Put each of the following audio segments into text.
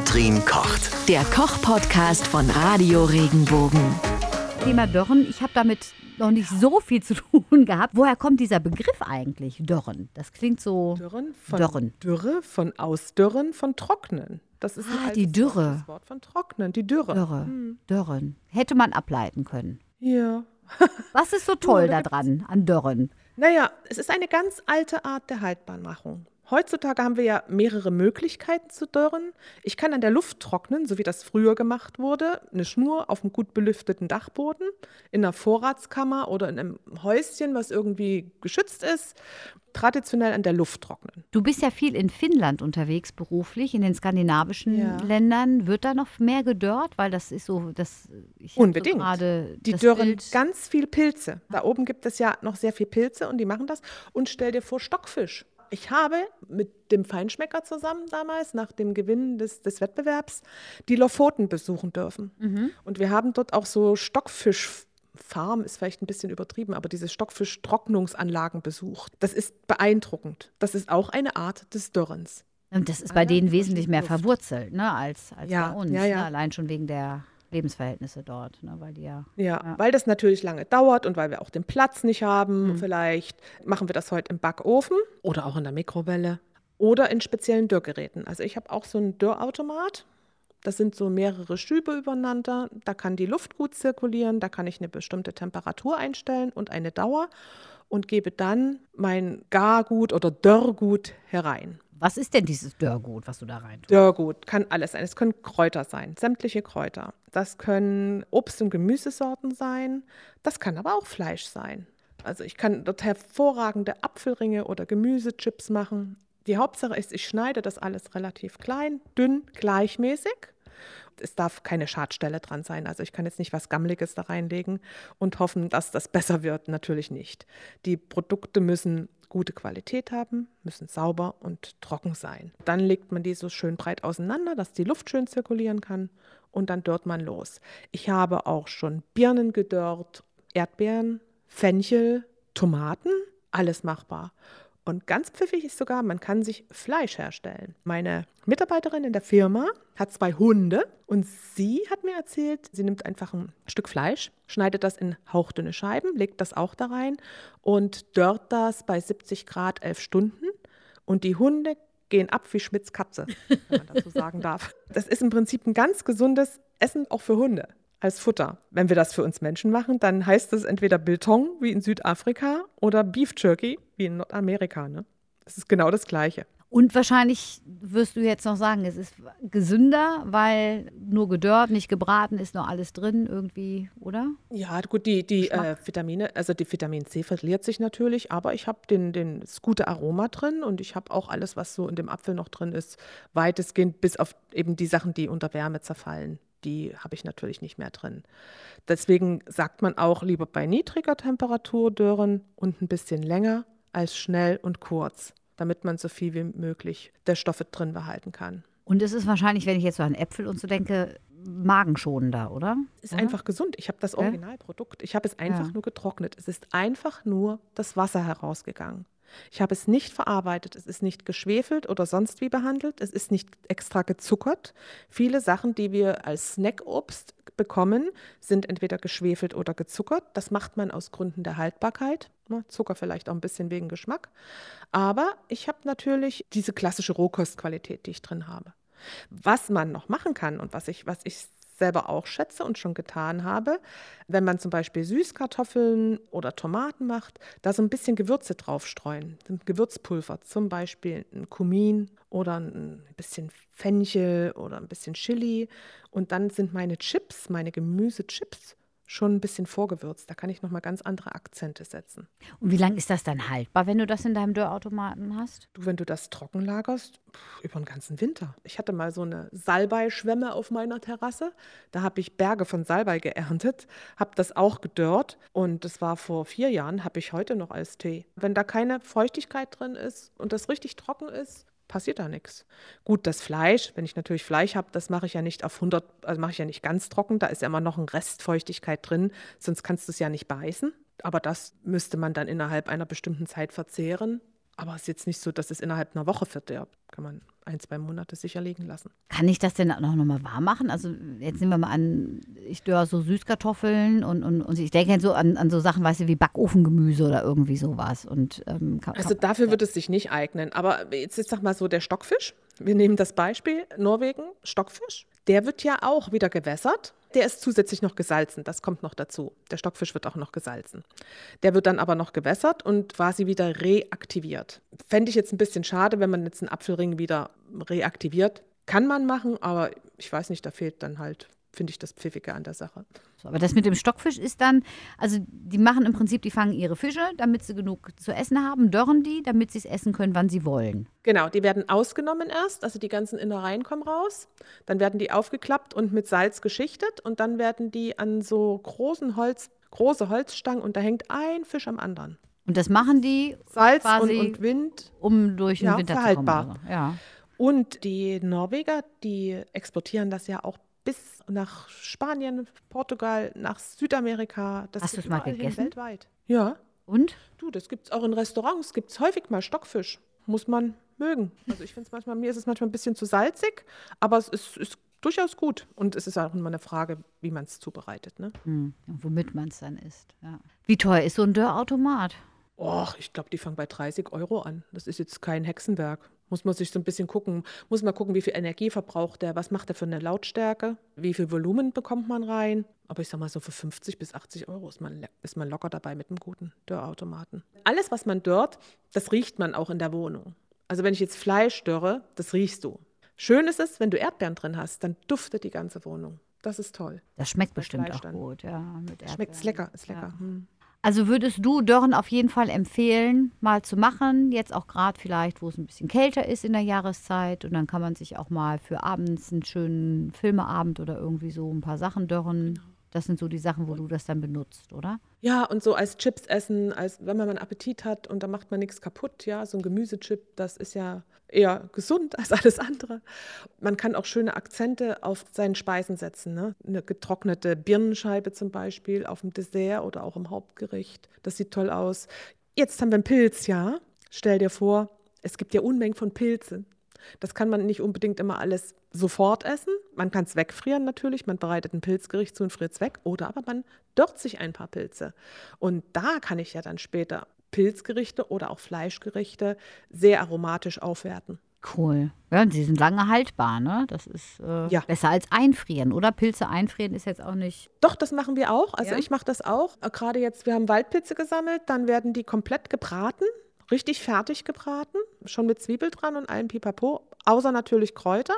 Katrin kocht. Der Koch-Podcast von Radio Regenbogen. Thema Dörren. Ich habe damit noch nicht so viel zu tun gehabt. Woher kommt dieser Begriff eigentlich, Dörren? Das klingt so. Dürren von Dürren. Dürre, von Ausdürren, von Trocknen. Das ist ein Ah, die Dürre. Das Wort von Trocknen, die Dürre. Dörre. Dörren. Hätte man ableiten können. Ja. Was ist so toll da daran, an Dörren? Naja, es ist eine ganz alte Art der Haltbarmachung. Heutzutage haben wir ja mehrere Möglichkeiten zu dörren. Ich kann an der Luft trocknen, so wie das früher gemacht wurde. Eine Schnur auf einem gut belüfteten Dachboden, in einer Vorratskammer oder in einem Häuschen, was irgendwie geschützt ist. Traditionell an der Luft trocknen. Du bist ja viel in Finnland unterwegs beruflich, in den skandinavischen Ja. Ländern. Wird da noch mehr gedörrt? Weil das ist so, das ich hab so Unbedingt. gerade Die das dörren Bild- ganz viel Pilze. Da oben gibt es ja noch sehr viel Pilze und die machen das. Und stell dir vor, Stockfisch. Ich habe mit dem Feinschmecker zusammen damals, nach dem Gewinn des, des Wettbewerbs, die Lofoten besuchen dürfen. Mhm. Und wir haben dort auch so Stockfischfarm, ist vielleicht ein bisschen übertrieben, aber diese Stockfischtrocknungsanlagen besucht. Das ist beeindruckend. Das ist auch eine Art des Dörrens. Und das ist bei denen wesentlich mehr verwurzelt, ne, als, als Ja, bei uns. ja, ja. Ne? Allein schon wegen der Lebensverhältnisse dort, ne, weil die ja. Ja, weil das natürlich lange dauert und weil wir auch den Platz nicht haben. Vielleicht machen wir das heute im Backofen oder auch in der Mikrowelle oder in speziellen Dörrgeräten. Also ich habe auch so einen Dörrautomat. Das sind so mehrere Schübe übereinander. Da kann die Luft gut zirkulieren. Da kann ich eine bestimmte Temperatur einstellen und eine Dauer und gebe dann mein Gargut oder Dörrgut herein. Was ist denn dieses Dörrgut, was du da rein tust? Dörrgut kann alles sein. Es können Kräuter sein, sämtliche Kräuter. Das können Obst- und Gemüsesorten sein. Das kann aber auch Fleisch sein. Also ich kann dort hervorragende Apfelringe oder Gemüsechips machen. Die Hauptsache ist, ich schneide das alles relativ klein, dünn, gleichmäßig. Es darf keine Schadstelle dran sein. Also ich kann jetzt nicht was Gammeliges da reinlegen und hoffen, dass das besser wird. Natürlich nicht. Die Produkte müssen gute Qualität haben, müssen sauber und trocken sein. Dann legt man die so schön breit auseinander, dass die Luft schön zirkulieren kann und dann dörrt man los. Ich habe auch schon Birnen gedörrt, Erdbeeren, Fenchel, Tomaten, alles machbar. Und ganz pfiffig ist sogar, man kann sich Fleisch herstellen. Meine Mitarbeiterin in der Firma hat zwei Hunde und sie hat mir erzählt, sie nimmt einfach ein Stück Fleisch, schneidet das in hauchdünne Scheiben, legt das auch da rein und dörrt das bei 70 Grad elf Stunden. Und die Hunde gehen ab wie Schmitz Katze, wenn man dazu sagen darf. Das ist im Prinzip ein ganz gesundes Essen auch für Hunde als Futter. Wenn wir das für uns Menschen machen, dann heißt es entweder Biltong wie in Südafrika oder Beef Jerky wie in Nordamerika. Ne? Das ist genau das Gleiche. Und wahrscheinlich wirst du jetzt noch sagen, es ist gesünder, weil nur gedörrt, nicht gebraten, ist noch alles drin irgendwie, oder? Ja, gut, die, die äh, Vitamine, also die Vitamin C verliert sich natürlich, aber ich habe den, den, das gute Aroma drin und ich habe auch alles, was so in dem Apfel noch drin ist, weitestgehend bis auf eben die Sachen, die unter Wärme zerfallen. Die habe ich natürlich nicht mehr drin. Deswegen sagt man auch lieber bei niedriger Temperatur dörren und ein bisschen länger als schnell und kurz, damit man so viel wie möglich der Stoffe drin behalten kann. Und es ist wahrscheinlich, wenn ich jetzt so an Äpfel und so denke, magenschonender, oder? Es ist einfach gesund. Ich habe das Originalprodukt. Ich habe es einfach Ja. nur getrocknet. Es ist einfach nur das Wasser herausgegangen. Ich habe es nicht verarbeitet. Es ist nicht geschwefelt oder sonst wie behandelt. Es ist nicht extra gezuckert. Viele Sachen, die wir als Snackobst bekommen, sind entweder geschwefelt oder gezuckert. Das macht man aus Gründen der Haltbarkeit. Ne, Zucker vielleicht auch ein bisschen wegen Geschmack. Aber ich habe natürlich diese klassische Rohkostqualität, die ich drin habe. Was man noch machen kann und was ich, was ich selber auch schätze und schon getan habe, wenn man zum Beispiel Süßkartoffeln oder Tomaten macht, da so ein bisschen Gewürze draufstreuen, Gewürzpulver, zum Beispiel ein Kumin oder ein bisschen Fenchel oder ein bisschen Chili. Und dann sind meine Chips, meine Gemüsechips, schon ein bisschen vorgewürzt. Da kann ich nochmal ganz andere Akzente setzen. Und wie lange ist das dann haltbar, wenn du das in deinem Dörrautomaten hast? Du, wenn du das trocken lagerst, pff, über den ganzen Winter. Ich hatte mal so eine Salbei-Schwemme auf meiner Terrasse. Da habe ich Berge von Salbei geerntet, habe das auch gedörrt und das war vor vier Jahren, habe ich heute noch als Tee. Wenn da keine Feuchtigkeit drin ist und das richtig trocken ist, passiert da nichts. Gut, das Fleisch, wenn ich natürlich Fleisch habe, das mache ich ja nicht auf 100, also mache ich ja nicht ganz trocken, da ist ja immer noch ein Restfeuchtigkeit drin, sonst kannst du es ja nicht beißen. Aber das müsste man dann innerhalb einer bestimmten Zeit verzehren. Aber es ist jetzt nicht so, dass es innerhalb einer Woche verdirbt. Kann man ein, zwei Monate sicher liegen lassen. Kann ich das denn auch noch mal warm machen? Also jetzt nehmen wir mal an, ich dörre so Süßkartoffeln und, und, und ich denke so an, an so Sachen, weißt du, wie Backofengemüse oder irgendwie sowas. Und, ähm, kann, also dafür wird es sich nicht eignen. Aber jetzt, jetzt sag mal so, der Stockfisch, wir nehmen das Beispiel, Norwegen, Stockfisch, der wird ja auch wieder gewässert. Der ist zusätzlich noch gesalzen, das kommt noch dazu. Der Stockfisch wird auch noch gesalzen. Der wird dann aber noch gewässert und quasi wieder reaktiviert. Fände ich jetzt ein bisschen schade, wenn man jetzt einen Apfelring wieder reaktiviert. Kann man machen, aber ich weiß nicht, da fehlt dann halt finde ich das Pfiffige an der Sache. Aber das mit dem Stockfisch ist dann, also die machen im Prinzip, die fangen ihre Fische, damit sie genug zu essen haben, dörren die, damit sie es essen können, wann sie wollen. Genau, die werden ausgenommen erst, also die ganzen Innereien kommen raus. Dann werden die aufgeklappt und mit Salz geschichtet und dann werden die an so großen Holz, große Holzstangen und da hängt ein Fisch am anderen. Und das machen die Salz und, und, Wind, um durch den ja, Winter verhaltbar. zu kommen. Also. Ja. Und die Norweger, die exportieren das ja auch bis nach Spanien, Portugal, nach Südamerika. Das Hast du es mal gegessen? Weltweit. Ja. Und? Du, das gibt es auch in Restaurants, gibt es häufig mal Stockfisch. Muss man mögen. Also ich finde es manchmal, mir ist es manchmal ein bisschen zu salzig, aber es ist, ist durchaus gut. Und es ist auch immer eine Frage, wie man es zubereitet. Ne? Hm, und womit man es dann isst. Ja. Wie teuer ist so ein Dörrautomat? Och, ich glaube, die fangen bei 30 Euro an. Das ist jetzt kein Hexenwerk. Muss man sich so ein bisschen gucken, muss man gucken, wie viel Energie verbraucht der, was macht der für eine Lautstärke, wie viel Volumen bekommt man rein. Aber ich sag mal, so für 50 bis 80 Euro ist man, ist man locker dabei mit einem guten Dörrautomaten. Alles, was man dörrt, das riecht man auch in der Wohnung. Also wenn ich jetzt Fleisch dörre, das riechst du. Schön ist es, wenn du Erdbeeren drin hast, dann duftet die ganze Wohnung. Das ist toll. Das schmeckt Bei bestimmt Fleisch auch dann. gut, ja. Mit Schmeckt es Erdbeeren. lecker, ist lecker. Ja. Hm. Also würdest du Dörren auf jeden Fall empfehlen, mal zu machen, jetzt auch gerade vielleicht, wo es ein bisschen kälter ist in der Jahreszeit und dann kann man sich auch mal für abends einen schönen Filmeabend oder irgendwie so ein paar Sachen dörren. Das sind so die Sachen, wo du das dann benutzt, oder? Ja, und so als Chips essen, als wenn man mal Appetit hat und da macht man nichts kaputt, ja, so ein Gemüsechip, das ist ja eher gesund als alles andere. Man kann auch schöne Akzente auf seinen Speisen setzen, ne? Eine getrocknete Birnenscheibe zum Beispiel auf dem Dessert oder auch im Hauptgericht. Das sieht toll aus. Jetzt haben wir einen Pilz, ja. Stell dir vor, es gibt ja Unmengen von Pilzen. Das kann man nicht unbedingt immer alles sofort essen. Man kann es wegfrieren natürlich. Man bereitet ein Pilzgericht zu und friert es weg. Oder aber man dort sich ein paar Pilze. Und da kann ich ja dann später Pilzgerichte oder auch Fleischgerichte sehr aromatisch aufwerten. Cool. Ja, und sie sind lange haltbar, ne? Das ist äh, Ja. besser als einfrieren, oder? Pilze einfrieren ist jetzt auch nicht. Doch, das machen wir auch. Also Ja? ich mache das auch. Äh, Gerade jetzt, wir haben Waldpilze gesammelt, dann werden die komplett gebraten, richtig fertig gebraten, schon mit Zwiebel dran und allem Pipapo, außer natürlich Kräuter.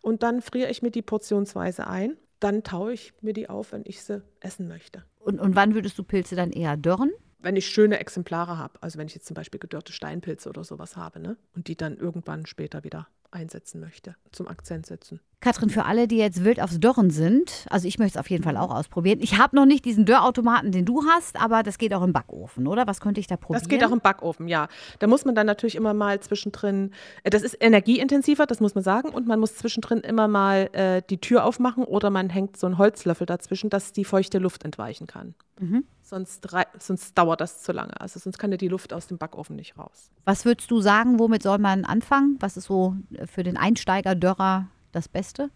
Und dann friere ich mir die portionsweise ein. Dann taue ich mir die auf, wenn ich sie essen möchte. Und, und wann würdest du Pilze dann eher dörren? Wenn ich schöne Exemplare habe, also wenn ich jetzt zum Beispiel gedörrte Steinpilze oder sowas habe, ne? Und die dann irgendwann später wieder einsetzen möchte, zum Akzent setzen. Katrin, für alle, die jetzt wild aufs Dörren sind, also ich möchte es auf jeden Fall auch ausprobieren. Ich habe noch nicht diesen Dörrautomaten, den du hast, aber das geht auch im Backofen, oder? Was könnte ich da probieren? Das geht auch im Backofen, ja. Da muss man dann natürlich immer mal zwischendrin, äh, das ist energieintensiver, das muss man sagen, und man muss zwischendrin immer mal äh, die Tür aufmachen oder man hängt so einen Holzlöffel dazwischen, dass die feuchte Luft entweichen kann. Sonst, rei- sonst dauert das zu lange. Also sonst kann ja die Luft aus dem Backofen nicht raus. Was würdest du sagen, womit soll man anfangen? Was ist so äh, für den Einsteiger-Dörrer das Beste?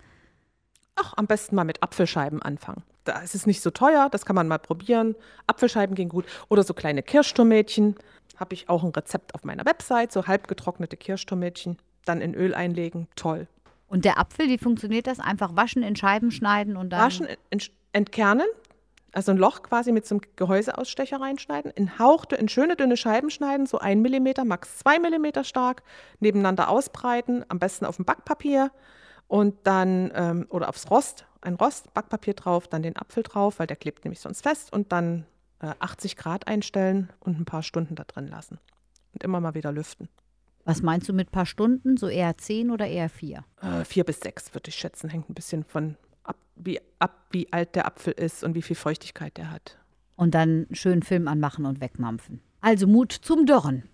Ach, am besten mal mit Apfelscheiben anfangen. Da ist es nicht so teuer, das kann man mal probieren. Apfelscheiben gehen gut. Oder so kleine Kirschtomätchen. Habe ich auch ein Rezept auf meiner Website, so halb getrocknete Kirschtomätchen. Dann in Öl einlegen, toll. Und der Apfel, wie funktioniert das? Einfach waschen, in Scheiben schneiden und dann. Waschen, ent- entkernen, also ein Loch quasi mit so einem Gehäuseausstecher reinschneiden, in hauchte, in schöne dünne Scheiben schneiden, so ein Millimeter, max zwei Millimeter stark, nebeneinander ausbreiten, am besten auf dem Backpapier und dann, ähm, oder aufs Rost, ein Rost, Backpapier drauf, dann den Apfel drauf, weil der klebt nämlich sonst fest und dann äh, 80 Grad einstellen und ein paar Stunden da drin lassen. Und immer mal wieder lüften. Was meinst du mit paar Stunden? So eher zehn oder eher vier? Äh, vier bis sechs würde ich schätzen, hängt ein bisschen von ab wie, ab, wie alt der Apfel ist und wie viel Feuchtigkeit der hat. Und dann schön Film anmachen und wegmampfen. Also Mut zum Dörren